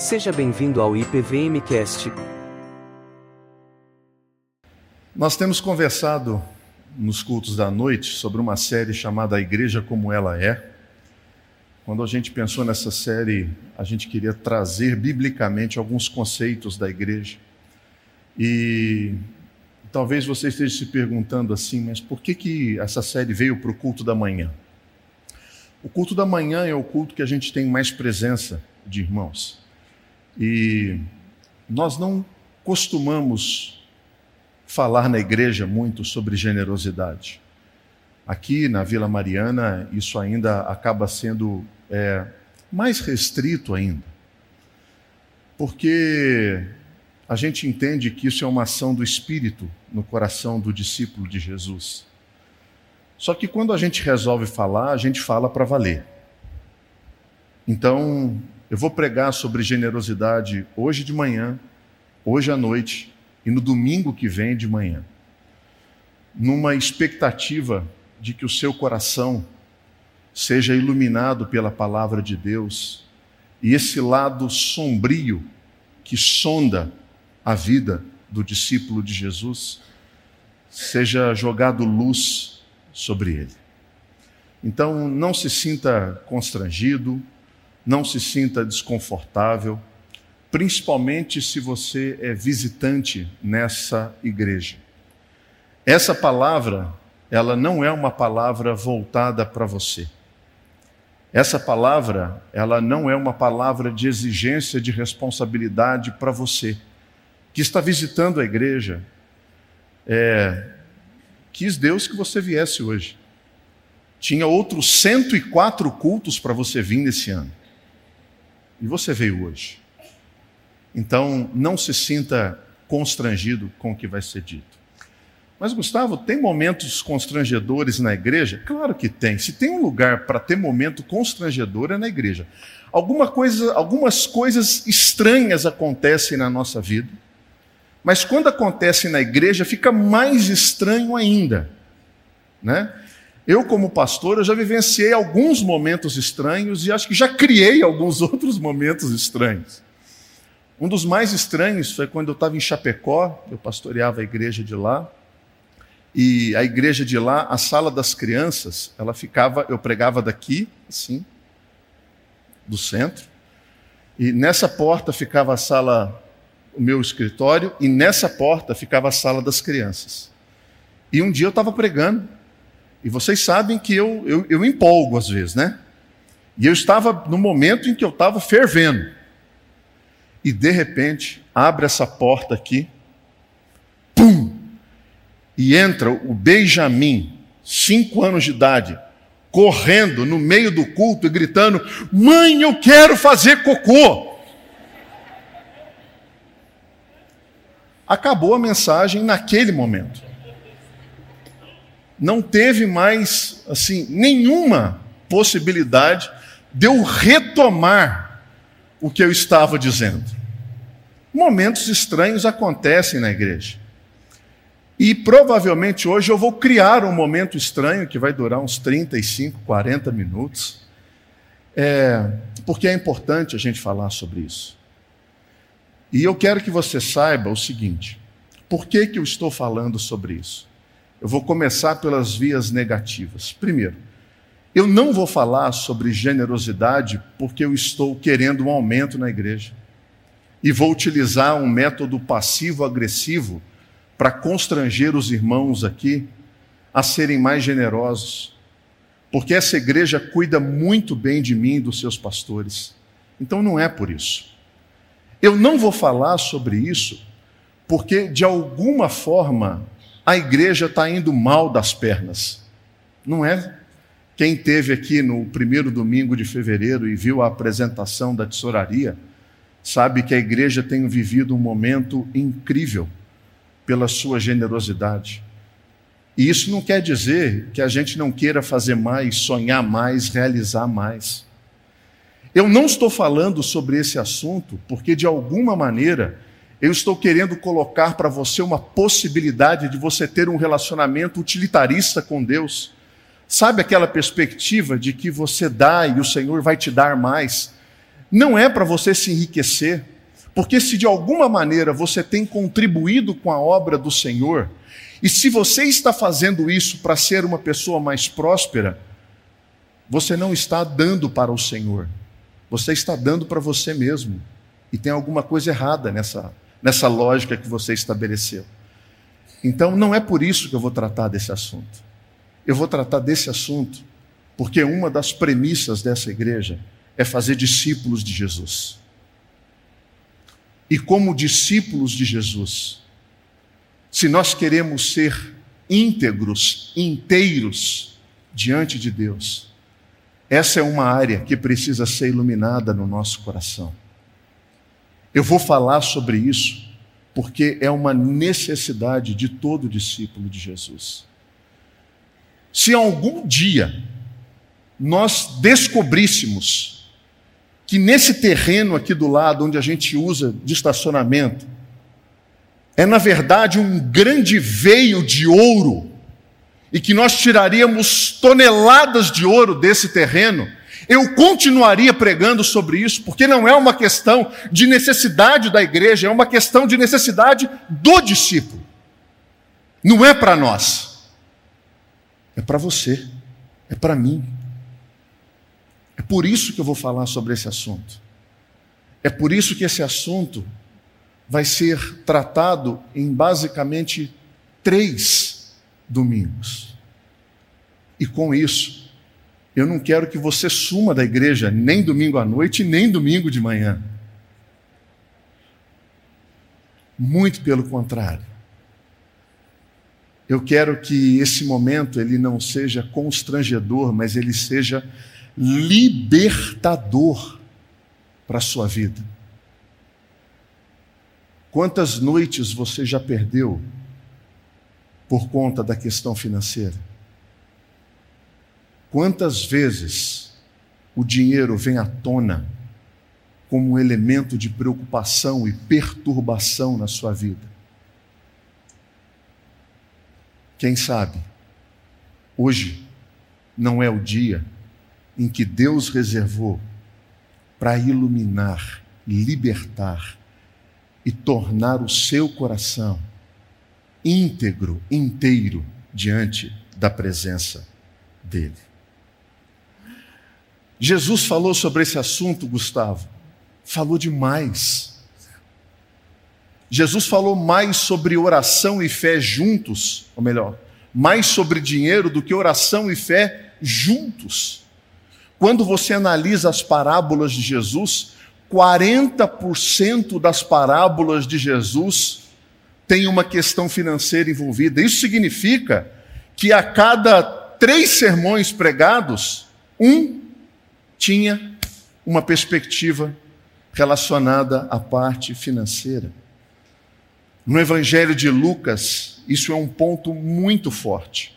Seja bem-vindo ao IPVMcast. Nós temos conversado nos cultos da noite sobre uma série chamada A Igreja Como Ela É. Quando a gente pensou nessa série, a gente queria trazer biblicamente alguns conceitos da igreja. E talvez você esteja se perguntando assim, mas por que, que essa série veio para o culto da manhã? O culto da manhã é o culto que a gente tem mais presença de irmãos. E nós não costumamos falar na igreja muito sobre generosidade. Aqui na Vila Mariana, isso ainda acaba sendo é, mais restrito ainda. Porque a gente entende que isso é uma ação do Espírito no coração do discípulo de Jesus. Só que quando a gente resolve falar, a gente fala para valer. Então, eu vou pregar sobre generosidade hoje de manhã, hoje à noite e no domingo que vem de manhã, numa expectativa de que o seu coração seja iluminado pela palavra de Deus e esse lado sombrio que sonda a vida do discípulo de Jesus seja jogado luz sobre ele. Então, não se sinta constrangido, não se sinta desconfortável, principalmente se você é visitante nessa igreja. Essa palavra, ela não é uma palavra voltada para você. Essa palavra, ela não é uma palavra de exigência de responsabilidade para você que está visitando a igreja. É, quis Deus que você viesse hoje. Tinha outros 104 cultos para você vir nesse ano. E você veio hoje. Então, não se sinta constrangido com o que vai ser dito. Mas, Gustavo, tem momentos constrangedores na igreja? Claro que tem. Se tem um lugar para ter momento constrangedor, é na igreja. Alguma coisa, algumas coisas estranhas acontecem na nossa vida, mas quando acontece na igreja, fica mais estranho ainda. Né? Eu, como pastor, eu já vivenciei alguns momentos estranhos e acho que já criei alguns outros momentos estranhos. Um dos mais estranhos foi quando eu estava em Chapecó, eu pastoreava a igreja de lá, e a igreja de lá, a sala das crianças, ela ficava, eu pregava daqui, assim, do centro, e nessa porta ficava a sala, o meu escritório, e nessa porta ficava a sala das crianças. E um dia eu estava pregando, e vocês sabem que eu, eu, eu empolgo às vezes, né? E eu estava no momento em que eu estava fervendo. E de repente, abre essa porta aqui, pum! E entra o Benjamin, cinco anos de idade, correndo no meio do culto e gritando: Mãe, eu quero fazer cocô. Acabou a mensagem naquele momento não teve mais assim nenhuma possibilidade de eu retomar o que eu estava dizendo. Momentos estranhos acontecem na igreja. E provavelmente hoje eu vou criar um momento estranho que vai durar uns 35, 40 minutos, é, porque é importante a gente falar sobre isso. E eu quero que você saiba o seguinte: por que, que eu estou falando sobre isso? Eu vou começar pelas vias negativas. Primeiro, eu não vou falar sobre generosidade porque eu estou querendo um aumento na igreja. E vou utilizar um método passivo-agressivo para constranger os irmãos aqui a serem mais generosos. Porque essa igreja cuida muito bem de mim e dos seus pastores. Então não é por isso. Eu não vou falar sobre isso porque, de alguma forma, a igreja está indo mal das pernas. Não é? Quem teve aqui no primeiro domingo de fevereiro e viu a apresentação da tesouraria, sabe que a igreja tem vivido um momento incrível pela sua generosidade. E isso não quer dizer que a gente não queira fazer mais, sonhar mais, realizar mais. Eu não estou falando sobre esse assunto porque, de alguma maneira, eu estou querendo colocar para você uma possibilidade de você ter um relacionamento utilitarista com Deus. Sabe aquela perspectiva de que você dá e o Senhor vai te dar mais? não é para você se enriquecer, porque se de alguma maneira você tem contribuído com a obra do Senhor, e se você está fazendo isso para ser uma pessoa mais próspera, você não está dando para o Senhor, você está dando para você mesmo. E tem alguma coisa errada nessa, nessa lógica que você estabeleceu. Então, não é por isso que eu vou tratar desse assunto. Eu vou tratar desse assunto porque uma das premissas dessa igreja é fazer discípulos de Jesus. E como discípulos de Jesus, se nós queremos ser íntegros, inteiros diante de Deus, essa é uma área que precisa ser iluminada no nosso coração. Eu vou falar sobre isso porque é uma necessidade de todo discípulo de Jesus. Se algum dia nós descobríssemos que nesse terreno aqui do lado, onde a gente usa de estacionamento, é na verdade um grande veio de ouro, e que nós tiraríamos toneladas de ouro desse terreno, eu continuaria pregando sobre isso, porque não é uma questão de necessidade da igreja, é uma questão de necessidade do discípulo. Não é para nós, é para você, é para mim. É por isso que eu vou falar sobre esse assunto. É por isso que esse assunto vai ser tratado em basicamente três domingos. E com isso, eu não quero que você suma da igreja nem domingo à noite, nem domingo de manhã. Muito pelo contrário. Eu quero que esse momento ele não seja constrangedor, mas ele seja libertador para a sua vida. Quantas noites você já perdeu por conta da questão financeira? Quantas vezes o dinheiro vem à tona como um elemento de preocupação e perturbação na sua vida? Quem sabe, hoje não é o dia em que Deus reservou para iluminar, libertar e tornar o seu coração íntegro, inteiro diante da presença dele. Jesus falou sobre esse assunto, Gustavo, falou demais. Jesus falou mais sobre oração e fé juntos, ou melhor, mais sobre dinheiro do que oração e fé juntos. Quando você analisa as parábolas de Jesus, 40% das parábolas de Jesus tem uma questão financeira envolvida. Isso significa que a cada três sermões pregados, um tinha uma perspectiva relacionada à parte financeira. No Evangelho de Lucas, isso é um ponto muito forte,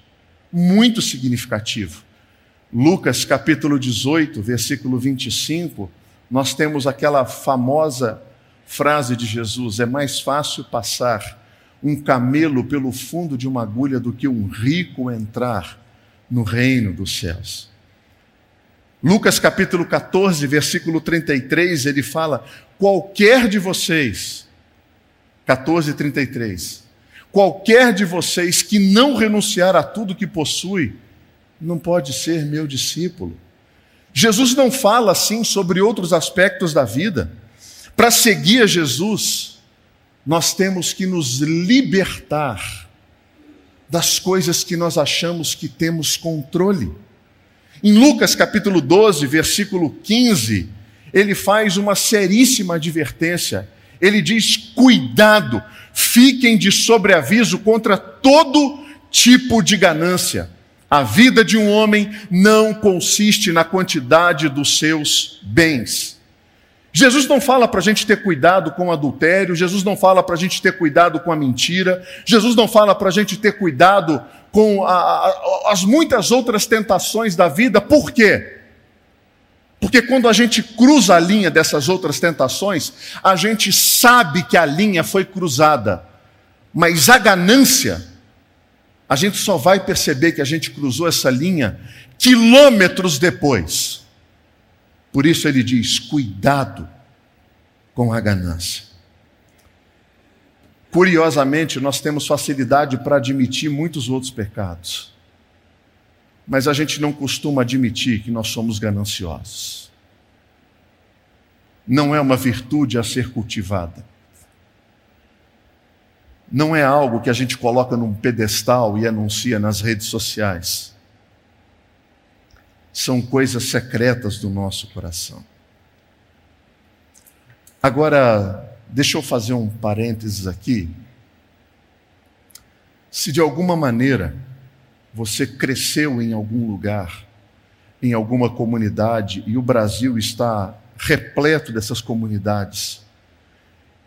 muito significativo. Lucas capítulo 18, versículo 25, nós temos aquela famosa frase de Jesus: é mais fácil passar um camelo pelo fundo de uma agulha do que um rico entrar no reino dos céus. Lucas capítulo 14, versículo 33, ele fala: qualquer de vocês, 14, 33, qualquer de vocês que não renunciar a tudo que possui, não pode ser meu discípulo. Jesus não fala assim sobre outros aspectos da vida. Para seguir a Jesus, nós temos que nos libertar das coisas que nós achamos que temos controle. Em Lucas capítulo 12, versículo 15, ele faz uma seríssima advertência. Ele diz: cuidado, fiquem de sobreaviso contra todo tipo de ganância a vida de um homem não consiste na quantidade dos seus bens. Jesus não fala para a gente ter cuidado com o adultério, Jesus não fala para a gente ter cuidado com a mentira, Jesus não fala para a gente ter cuidado com a, a, as muitas outras tentações da vida, por quê? Porque quando a gente cruza a linha dessas outras tentações, a gente sabe que a linha foi cruzada, mas a ganância, a gente só vai perceber que a gente cruzou essa linha quilômetros depois. Por isso ele diz: cuidado com a ganância. Curiosamente, nós temos facilidade para admitir muitos outros pecados, mas a gente não costuma admitir que nós somos gananciosos. Não é uma virtude a ser cultivada. Não é algo que a gente coloca num pedestal e anuncia nas redes sociais. São coisas secretas do nosso coração. Agora, Deixa eu fazer um parênteses aqui. Se de alguma maneira você cresceu em algum lugar, em alguma comunidade, e o Brasil está repleto dessas comunidades,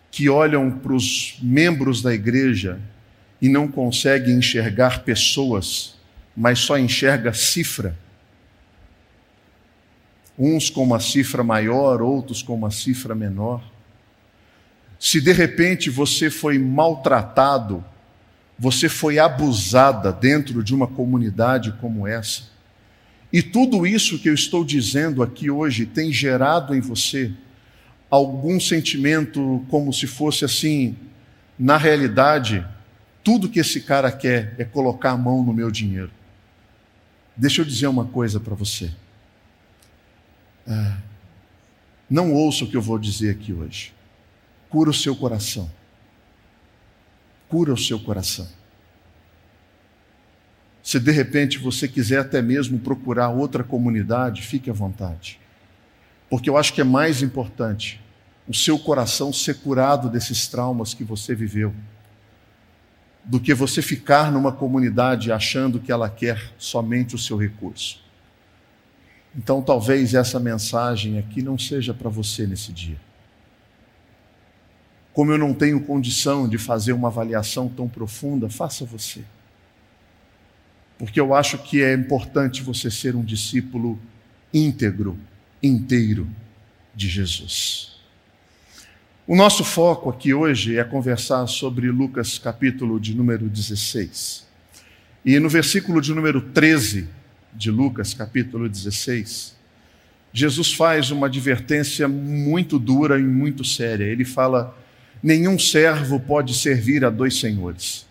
que olham para os membros da igreja e não conseguem enxergar pessoas, mas só enxerga cifra. Uns com uma cifra maior, outros com uma cifra menor. Se de repente você foi maltratado, você foi abusada dentro de uma comunidade como essa, e tudo isso que eu estou dizendo aqui hoje tem gerado em você algum sentimento como se fosse assim, na realidade, tudo que esse cara quer é colocar a mão no meu dinheiro. Deixa eu dizer uma coisa para você. Ah, não ouça o que eu vou dizer aqui hoje cura o seu coração. Cura o seu coração. Se de repente você quiser até mesmo procurar outra comunidade, fique à vontade. Porque eu acho que é mais importante o seu coração ser curado desses traumas que você viveu, do que você ficar numa comunidade achando que ela quer somente o seu recurso. Então, talvez essa mensagem aqui não seja para você nesse dia como eu não tenho condição de fazer uma avaliação tão profunda, faça você. Porque eu acho que é importante você ser um discípulo íntegro, inteiro de Jesus. O nosso foco aqui hoje é conversar sobre Lucas capítulo de número 16. E no versículo de número 13 de Lucas capítulo 16, Jesus faz uma advertência muito dura e muito séria. Ele fala Nenhum servo pode servir a dois senhores,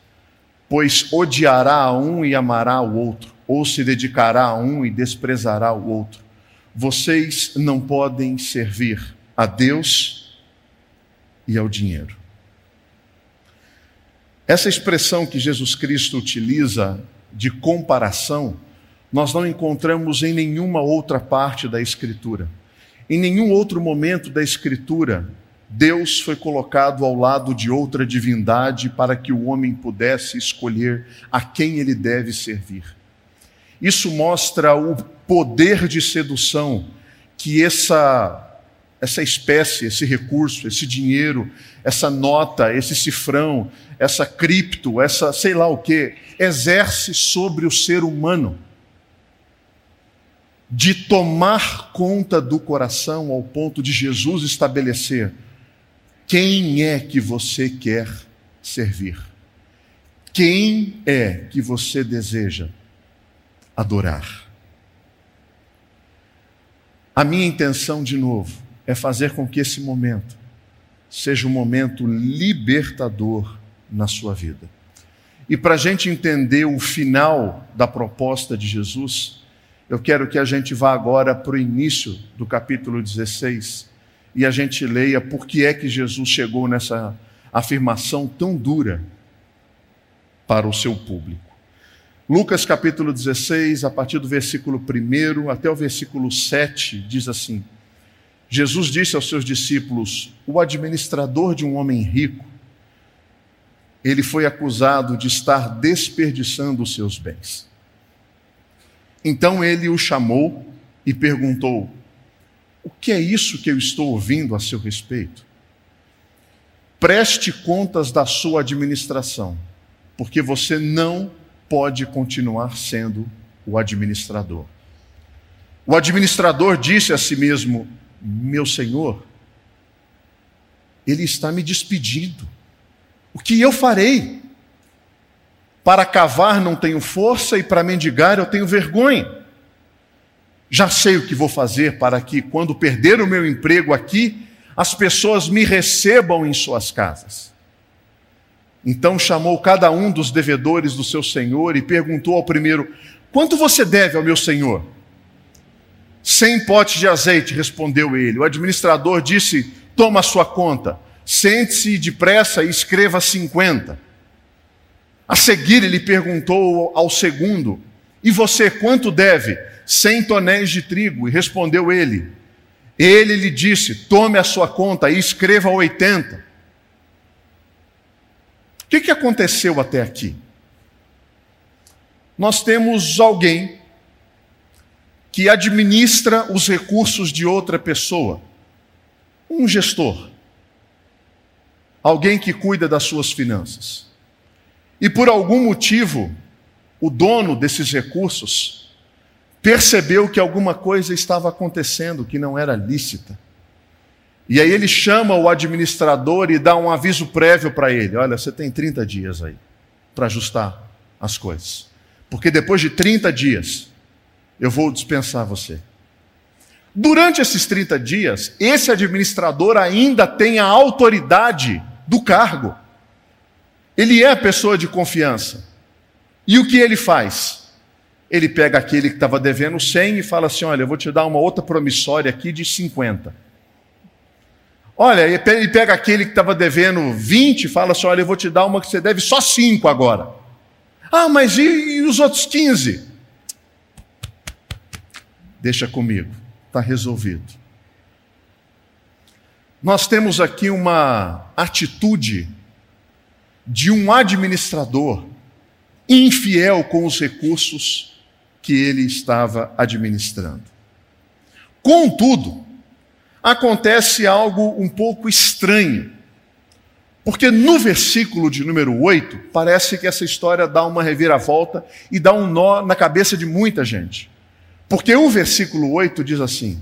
pois odiará a um e amará o outro, ou se dedicará a um e desprezará o outro. Vocês não podem servir a Deus e ao dinheiro. Essa expressão que Jesus Cristo utiliza de comparação, nós não encontramos em nenhuma outra parte da Escritura. Em nenhum outro momento da Escritura, Deus foi colocado ao lado de outra divindade para que o homem pudesse escolher a quem ele deve servir. Isso mostra o poder de sedução que essa essa espécie, esse recurso, esse dinheiro, essa nota, esse cifrão, essa cripto, essa sei lá o que, exerce sobre o ser humano de tomar conta do coração ao ponto de Jesus estabelecer quem é que você quer servir? Quem é que você deseja adorar? A minha intenção, de novo, é fazer com que esse momento seja um momento libertador na sua vida. E para a gente entender o final da proposta de Jesus, eu quero que a gente vá agora para o início do capítulo 16 e a gente leia por que é que Jesus chegou nessa afirmação tão dura para o seu público. Lucas capítulo 16, a partir do versículo 1 até o versículo 7, diz assim: Jesus disse aos seus discípulos: O administrador de um homem rico, ele foi acusado de estar desperdiçando os seus bens. Então ele o chamou e perguntou: o que é isso que eu estou ouvindo a seu respeito? Preste contas da sua administração, porque você não pode continuar sendo o administrador. O administrador disse a si mesmo: Meu senhor, ele está me despedindo. O que eu farei? Para cavar não tenho força e para mendigar eu tenho vergonha. Já sei o que vou fazer para que, quando perder o meu emprego aqui, as pessoas me recebam em suas casas. Então chamou cada um dos devedores do seu senhor e perguntou ao primeiro: Quanto você deve ao meu senhor? Cem potes de azeite, respondeu ele. O administrador disse: Toma a sua conta, sente-se depressa e escreva cinquenta. A seguir, ele perguntou ao segundo: E você quanto deve? Cem tonéis de trigo. E respondeu ele: Ele lhe disse: Tome a sua conta e escreva oitenta. O que, que aconteceu até aqui? Nós temos alguém que administra os recursos de outra pessoa, um gestor, alguém que cuida das suas finanças. E por algum motivo, o dono desses recursos percebeu que alguma coisa estava acontecendo que não era lícita. E aí ele chama o administrador e dá um aviso prévio para ele: olha, você tem 30 dias aí para ajustar as coisas. Porque depois de 30 dias, eu vou dispensar você. Durante esses 30 dias, esse administrador ainda tem a autoridade do cargo. Ele é pessoa de confiança. E o que ele faz? Ele pega aquele que estava devendo 100 e fala assim: Olha, eu vou te dar uma outra promissória aqui de 50. Olha, ele pega aquele que estava devendo 20 e fala assim: olha, eu vou te dar uma que você deve só 5 agora. Ah, mas e, e os outros 15? Deixa comigo, está resolvido. Nós temos aqui uma atitude de um administrador infiel com os recursos que ele estava administrando. Contudo, acontece algo um pouco estranho. Porque no versículo de número 8, parece que essa história dá uma reviravolta e dá um nó na cabeça de muita gente. Porque o versículo 8 diz assim: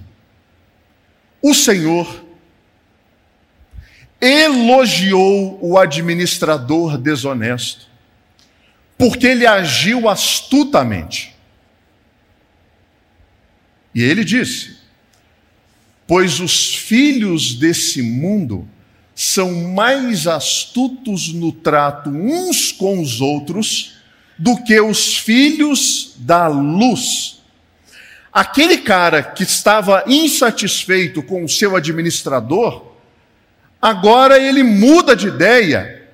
O Senhor elogiou o administrador desonesto, porque ele agiu astutamente. E ele disse: pois os filhos desse mundo são mais astutos no trato uns com os outros do que os filhos da luz. Aquele cara que estava insatisfeito com o seu administrador, agora ele muda de ideia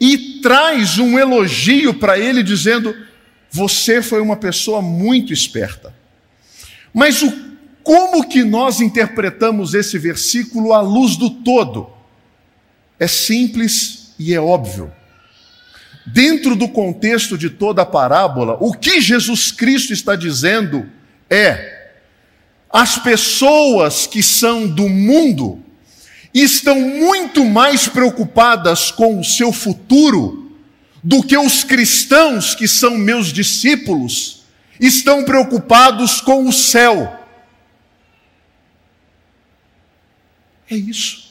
e traz um elogio para ele, dizendo: Você foi uma pessoa muito esperta. Mas o como que nós interpretamos esse versículo à luz do todo? É simples e é óbvio. Dentro do contexto de toda a parábola, o que Jesus Cristo está dizendo é: as pessoas que são do mundo estão muito mais preocupadas com o seu futuro do que os cristãos que são meus discípulos estão preocupados com o céu. É isso.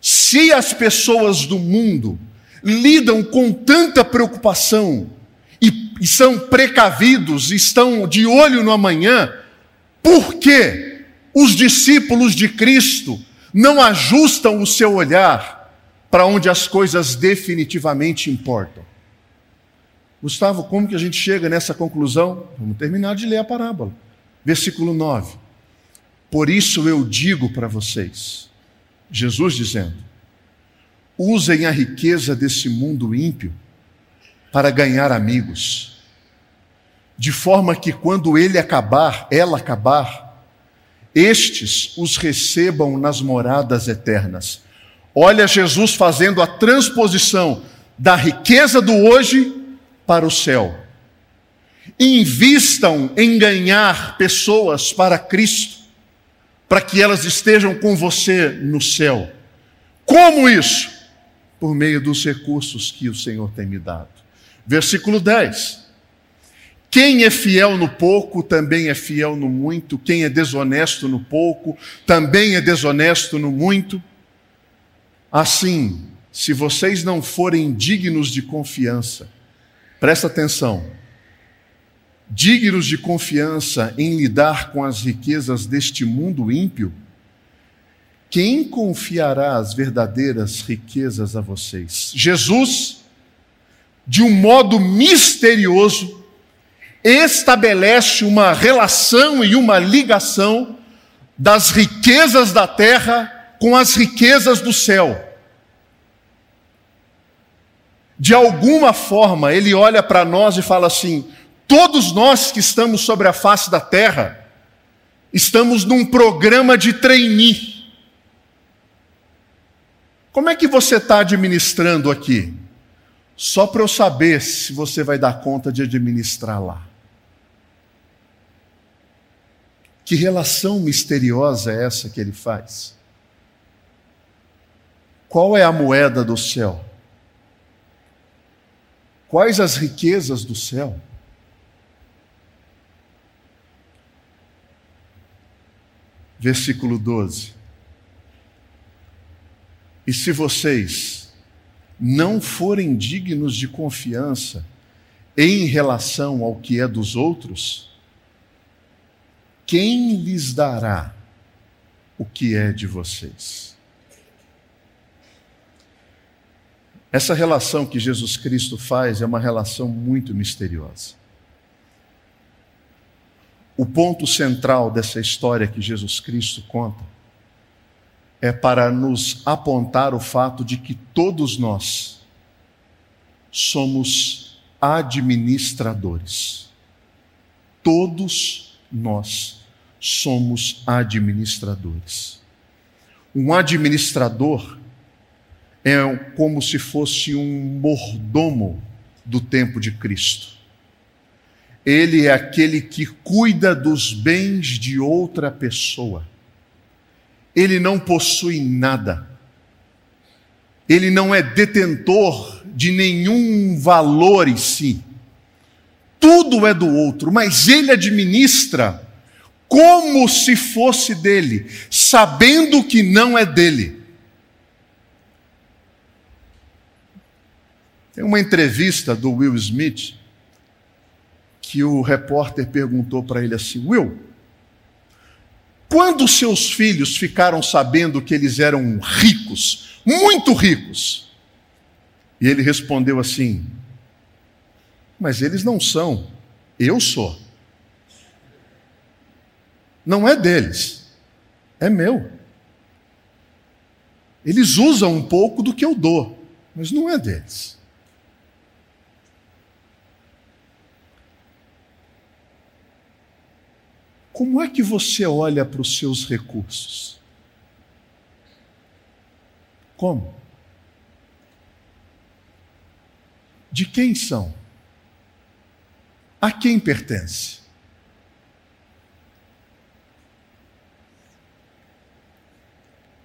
Se as pessoas do mundo lidam com tanta preocupação e, e são precavidos, estão de olho no amanhã, por que os discípulos de Cristo não ajustam o seu olhar para onde as coisas definitivamente importam? Gustavo, como que a gente chega nessa conclusão? Vamos terminar de ler a parábola. Versículo 9. Por isso eu digo para vocês, Jesus dizendo: usem a riqueza desse mundo ímpio para ganhar amigos, de forma que quando ele acabar, ela acabar, estes os recebam nas moradas eternas. Olha Jesus fazendo a transposição da riqueza do hoje para o céu. Invistam em ganhar pessoas para Cristo para que elas estejam com você no céu. Como isso? Por meio dos recursos que o Senhor tem me dado. Versículo 10. Quem é fiel no pouco também é fiel no muito, quem é desonesto no pouco também é desonesto no muito. Assim, se vocês não forem dignos de confiança, presta atenção, dignos de confiança em lidar com as riquezas deste mundo ímpio, quem confiará as verdadeiras riquezas a vocês? Jesus, de um modo misterioso, estabelece uma relação e uma ligação das riquezas da terra com as riquezas do céu. De alguma forma, ele olha para nós e fala assim: todos nós que estamos sobre a face da terra, estamos num programa de trainee. Como é que você está administrando aqui? Só para eu saber se você vai dar conta de administrar lá. Que relação misteriosa é essa que ele faz? Qual é a moeda do céu? Quais as riquezas do céu? Versículo 12. E se vocês não forem dignos de confiança em relação ao que é dos outros, quem lhes dará o que é de vocês? Essa relação que Jesus Cristo faz é uma relação muito misteriosa. O ponto central dessa história que Jesus Cristo conta é para nos apontar o fato de que todos nós somos administradores. Todos nós somos administradores. Um administrador é como se fosse um mordomo do tempo de Cristo. Ele é aquele que cuida dos bens de outra pessoa. Ele não possui nada. Ele não é detentor de nenhum valor em si tudo é do outro, mas ele administra como se fosse dele, sabendo que não é dele. Tem uma entrevista do Will Smith que o repórter perguntou para ele assim: Will, quando seus filhos ficaram sabendo que eles eram ricos, muito ricos? E ele respondeu assim: mas eles não são. Eu sou. Não é deles, é meu. Eles usam um pouco do que eu dou, mas não é deles. Como é que você olha para os seus recursos? Como? De quem são? A quem pertence?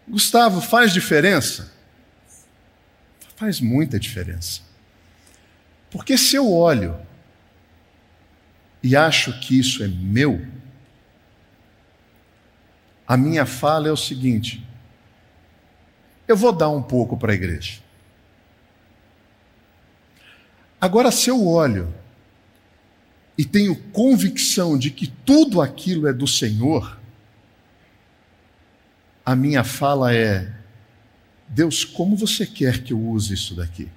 Gustavo, faz diferença? Faz muita diferença. Porque se eu olho e acho que isso é meu, a minha fala é o seguinte: eu vou dar um pouco para a igreja. Agora, se eu olho e tenho convicção de que tudo aquilo é do Senhor, a minha fala é: Deus, como você quer que eu use isso daqui?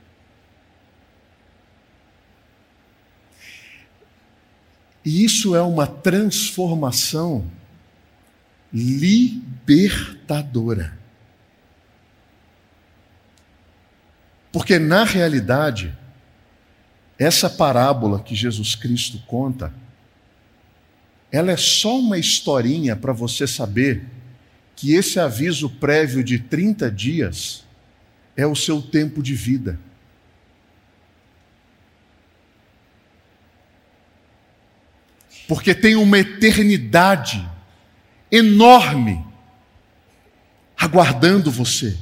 E isso é uma transformação libertadora. Porque, na realidade, essa parábola que Jesus Cristo conta, ela é só uma historinha para você saber que esse aviso prévio de 30 dias é o seu tempo de vida. Porque tem uma eternidade enorme aguardando você.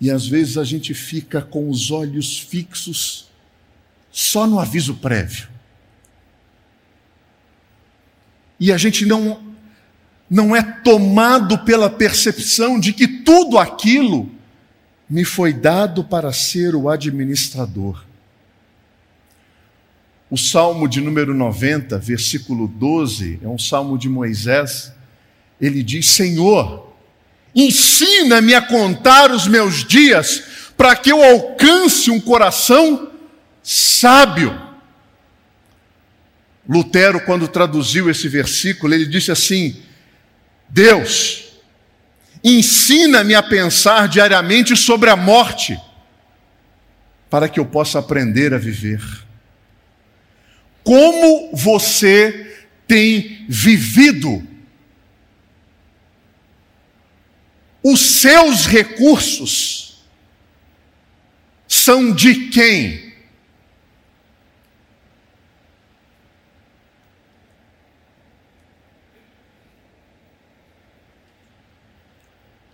E às vezes a gente fica com os olhos fixos só no aviso prévio. E a gente não não é tomado pela percepção de que tudo aquilo me foi dado para ser o administrador. O salmo de número 90, versículo 12, é um salmo de Moisés. Ele diz: Senhor, ensina-me a contar os meus dias, para que eu alcance um coração sábio. Lutero, quando traduziu esse versículo, ele disse assim: Deus, ensina-me a pensar diariamente sobre a morte, para que eu possa aprender a viver. Como você tem vivido? Os seus recursos são de quem?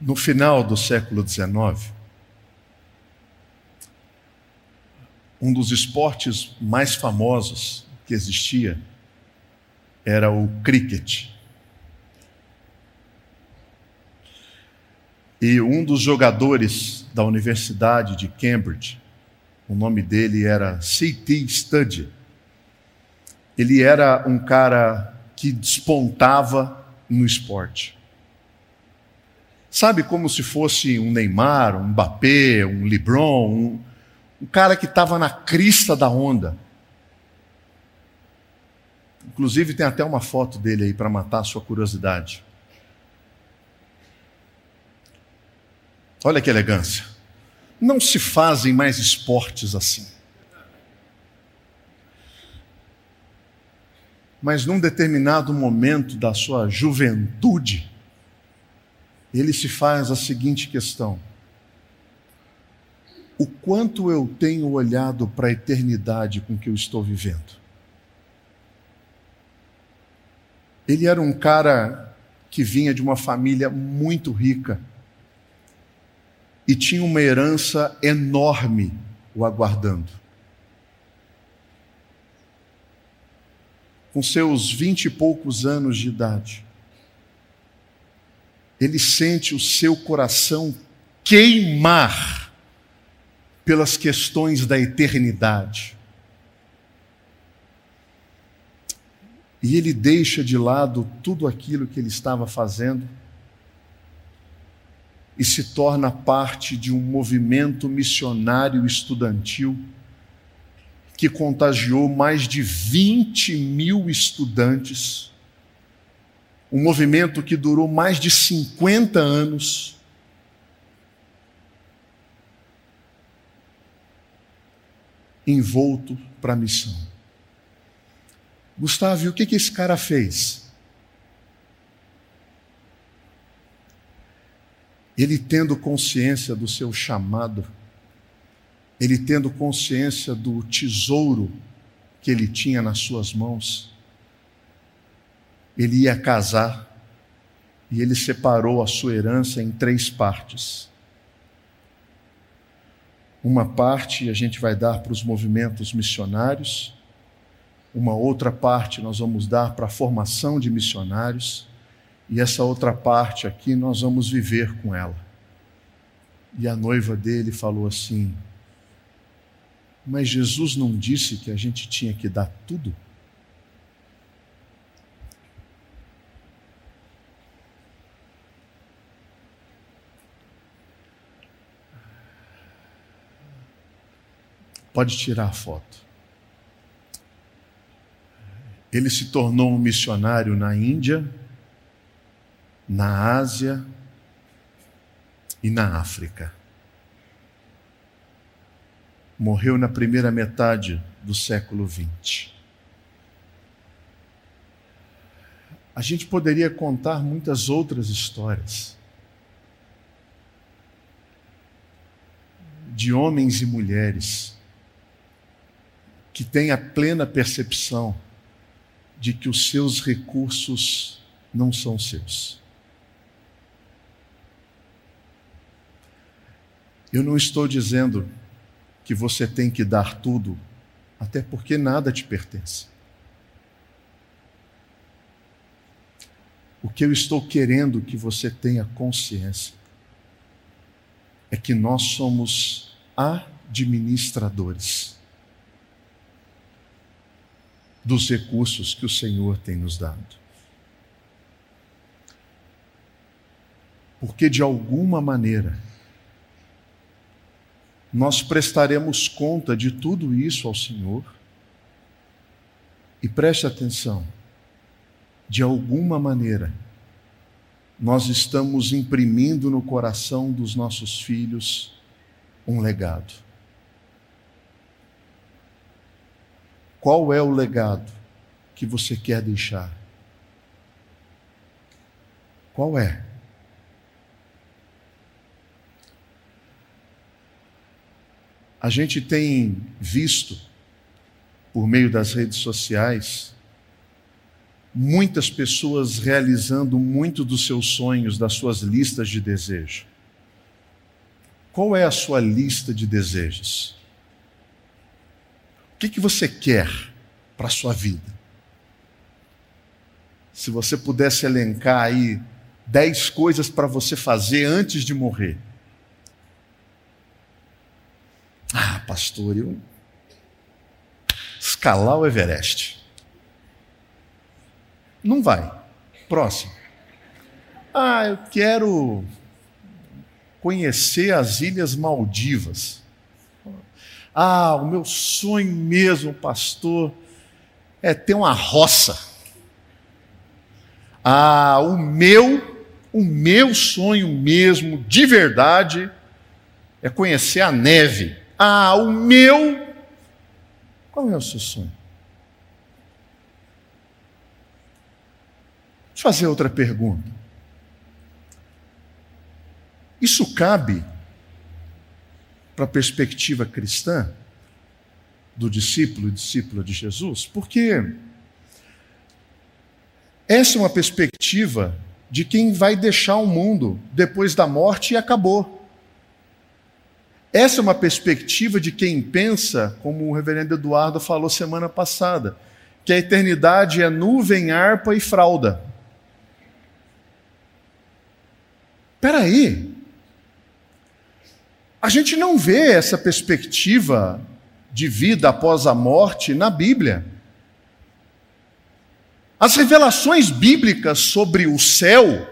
No final do século XIX, um dos esportes mais famosos que existia era o cricket. E um dos jogadores da Universidade de Cambridge, o nome dele era C.T. Studd. Ele era um cara que despontava no esporte. Sabe como se fosse um Neymar, um Mbappé, um LeBron, um, um cara que estava na crista da onda. Inclusive tem até uma foto dele aí para matar a sua curiosidade. Olha que elegância. Não se fazem mais esportes assim. Mas num determinado momento da sua juventude, ele se faz a seguinte questão: o quanto eu tenho olhado para a eternidade com que eu estou vivendo? Ele era um cara que vinha de uma família muito rica e tinha uma herança enorme o aguardando. Com seus vinte e poucos anos de idade, ele sente o seu coração queimar pelas questões da eternidade. E ele deixa de lado tudo aquilo que ele estava fazendo e se torna parte de um movimento missionário estudantil que contagiou mais de 20 mil estudantes, um movimento que durou mais de 50 anos. Envolto para a missão. Gustavo, o que, que esse cara fez? Ele tendo consciência do seu chamado, ele tendo consciência do tesouro que ele tinha nas suas mãos, ele ia casar e ele separou a sua herança em três partes. Uma parte a gente vai dar para os movimentos missionários, uma outra parte nós vamos dar para a formação de missionários e essa outra parte aqui nós vamos viver com ela. E a noiva dele falou assim: Mas Jesus não disse que a gente tinha que dar tudo? Pode tirar a foto. Ele se tornou um missionário na Índia na Ásia e na África. Morreu na primeira metade do século XX. A gente poderia contar muitas outras histórias de homens e mulheres que têm a plena percepção de que os seus recursos não são seus. Eu não estou dizendo que você tem que dar tudo, até porque nada te pertence. O que eu estou querendo que você tenha consciência é que nós somos administradores. dos recursos que o Senhor tem nos dado. Porque de alguma maneira nós prestaremos conta de tudo isso ao Senhor. E preste atenção, de alguma maneira, nós estamos imprimindo no coração dos nossos filhos um legado. Qual é o legado que você quer deixar? Qual é? A gente tem visto, por meio das redes sociais, muitas pessoas realizando muito dos seus sonhos, das suas listas de desejo. Qual é a sua lista de desejos? que, que você quer para a sua vida? Se você pudesse elencar aí dez coisas para você fazer antes de morrer. Ah, pastor, eu escalar o Everest. Não vai. Próximo. Ah, eu quero conhecer as Ilhas Maldivas. Ah, o meu sonho mesmo, pastor, é ter uma roça. Ah, o meu, o meu sonho mesmo, de verdade, é conhecer a neve. Ah, o meu. Qual é o seu sonho? Deixa eu fazer outra pergunta. Isso cabe para a perspectiva cristã do discípulo e discípula de Jesus? Porque essa é uma perspectiva de quem vai deixar o mundo depois da morte e acabou. Essa é uma perspectiva de quem pensa, como o reverendo Eduardo falou semana passada, que a eternidade é nuvem, harpa e fralda. Aí, a gente não vê essa perspectiva de vida após a morte na Bíblia. As revelações bíblicas sobre o céu,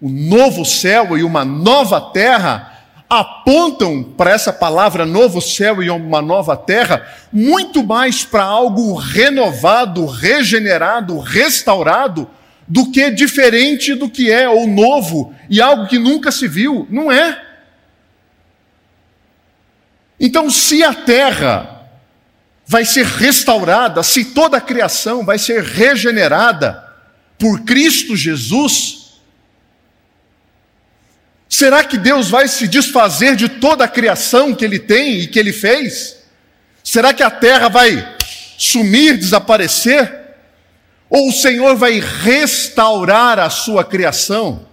o novo céu e uma nova terra, apontam para essa palavra novo céu e uma nova terra muito mais para algo renovado, regenerado, restaurado, do que diferente do que é o novo e algo que nunca se viu. Não é. Então, se a terra vai ser restaurada, se toda a criação vai ser regenerada por Cristo Jesus, será que Deus vai se desfazer de toda a criação que Ele tem e que Ele fez? Será que a terra vai sumir, desaparecer? Ou o Senhor vai restaurar a sua criação?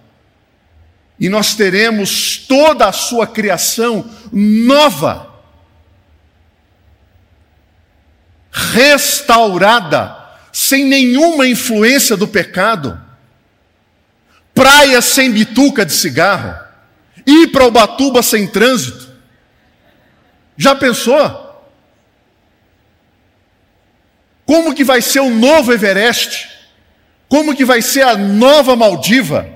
E nós teremos toda a sua criação nova restaurada, sem nenhuma influência do pecado, praia sem bituca de cigarro, ir para Ubatuba sem trânsito. Já pensou? Como que vai ser o novo Everest? Como que vai ser a nova Maldiva?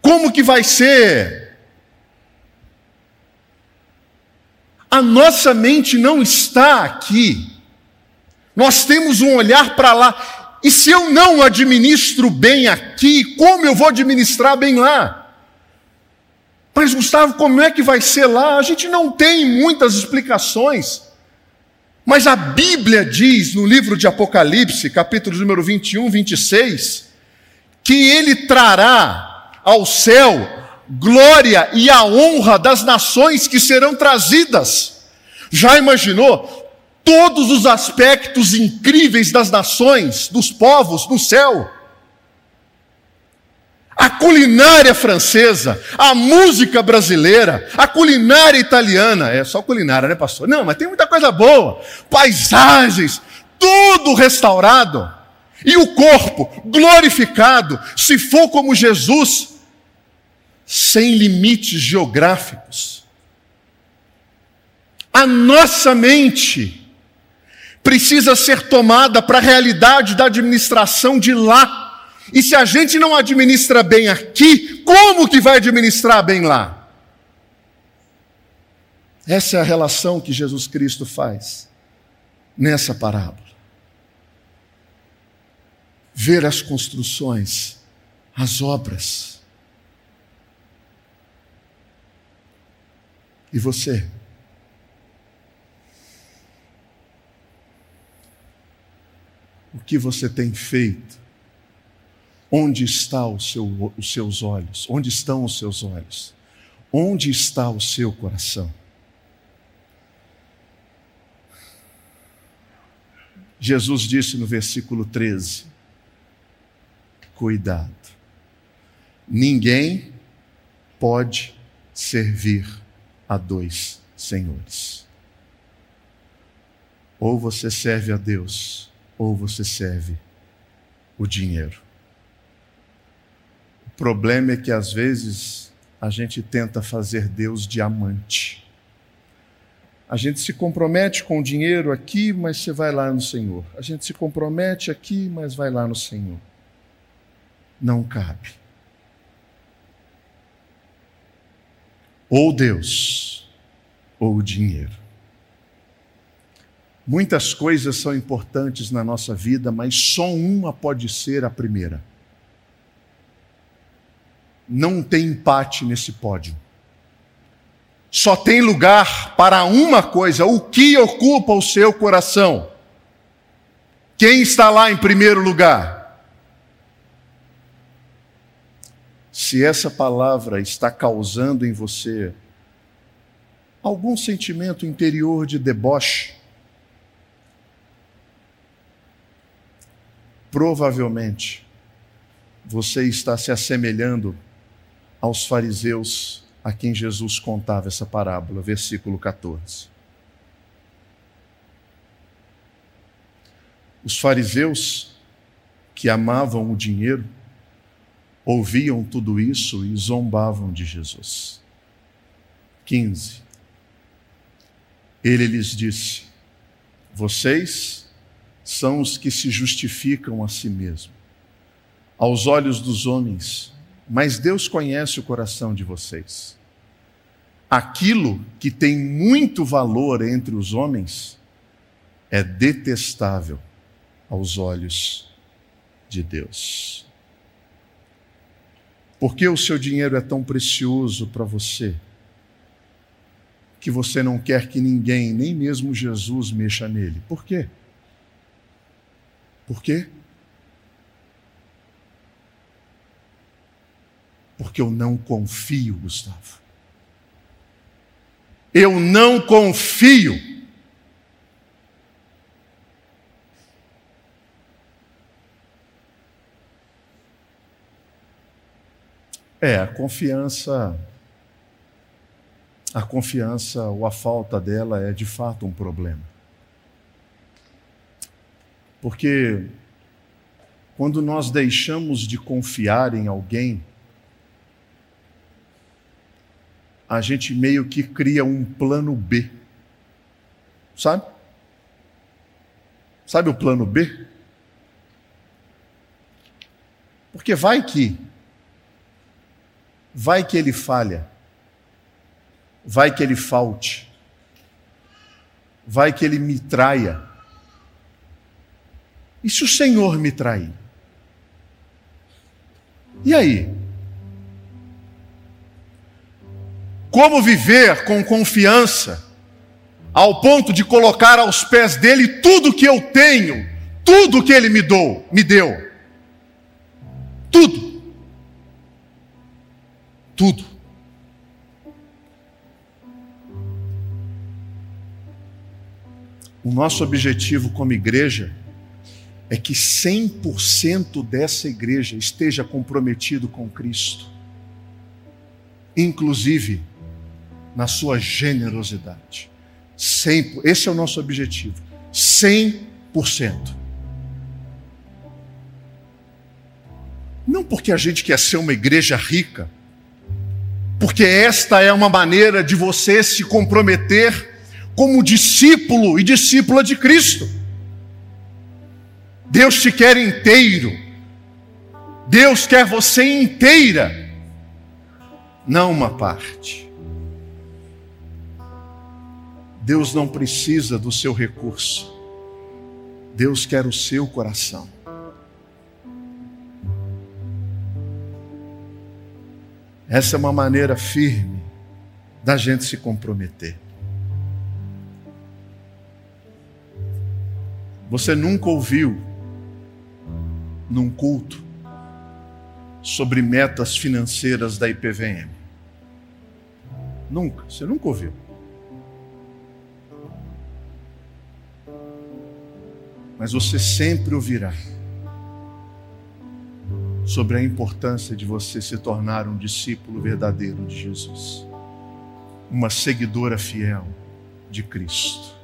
Como que vai ser? A nossa mente não está aqui nós temos um olhar para lá. E se eu não administro bem aqui, como eu vou administrar bem lá? Mas, Gustavo, como é que vai ser lá? A gente não tem muitas explicações. Mas a Bíblia diz no livro de Apocalipse, capítulo número 21, 26, que ele trará ao céu glória e a honra das nações que serão trazidas. Já imaginou? todos os aspectos incríveis das nações, dos povos no céu. A culinária francesa, a música brasileira, a culinária italiana, é só culinária, né, pastor? Não, mas tem muita coisa boa. Paisagens, tudo restaurado. E o corpo glorificado, se for como Jesus, sem limites geográficos. A nossa mente precisa ser tomada para a realidade da administração de lá. E se a gente não administra bem aqui, como que vai administrar bem lá? Essa é a relação que Jesus Cristo faz nessa parábola. Ver as construções, as obras. E você? O que você tem feito? Onde está seu, os seus olhos? Onde estão os seus olhos? Onde está o seu coração? Jesus disse no versículo 13: Cuidado, ninguém pode servir a dois senhores. Ou você serve a Deus, ou você serve o dinheiro. Problema é que às vezes a gente tenta fazer Deus diamante. A gente se compromete com o dinheiro aqui, mas você vai lá no Senhor. A gente se compromete aqui, mas vai lá no Senhor. Não cabe. Ou Deus, ou o dinheiro. Muitas coisas são importantes na nossa vida, mas só uma pode ser a primeira. Não tem empate nesse pódio. Só tem lugar para uma coisa: o que ocupa o seu coração? Quem está lá em primeiro lugar? Se essa palavra está causando em você algum sentimento interior de deboche, provavelmente você está se assemelhando aos fariseus a quem Jesus contava essa parábola, versículo 14. Os fariseus que amavam o dinheiro ouviam tudo isso e zombavam de Jesus. 15. Ele lhes disse: Vocês são os que se justificam a si mesmos. Aos olhos dos homens, mas Deus conhece o coração de vocês. Aquilo que tem muito valor entre os homens é detestável aos olhos de Deus. Por que o seu dinheiro é tão precioso para você? Que você não quer que ninguém, nem mesmo Jesus, mexa nele. Por quê? Por quê? Porque eu não confio, Gustavo. Eu não confio. É, a confiança, a confiança ou a falta dela é de fato um problema. Porque quando nós deixamos de confiar em alguém, a gente meio que cria um plano B. Sabe? Sabe o plano B? Porque vai que, vai que ele falha, vai que ele falte, vai que ele me traia. E se o Senhor me trair? E aí? Como viver com confiança, ao ponto de colocar aos pés dele tudo que eu tenho, tudo que ele me deu, me deu. Tudo. Tudo. O nosso objetivo como igreja é que 100% dessa igreja esteja comprometido com Cristo, inclusive na sua generosidade. 100, esse é o nosso objetivo. 100%. Não porque a gente quer ser uma igreja rica, porque esta é uma maneira de você se comprometer como discípulo e discípula de Cristo. Deus te quer inteiro. Deus quer você inteira, não uma parte. Deus não precisa do seu recurso. Deus quer o seu coração. Essa é uma maneira firme da gente se comprometer. Você nunca ouviu num culto sobre metas financeiras da IPVM? Nunca, você nunca ouviu. Mas você sempre ouvirá sobre a importância de você se tornar um discípulo verdadeiro de Jesus, uma seguidora fiel de Cristo.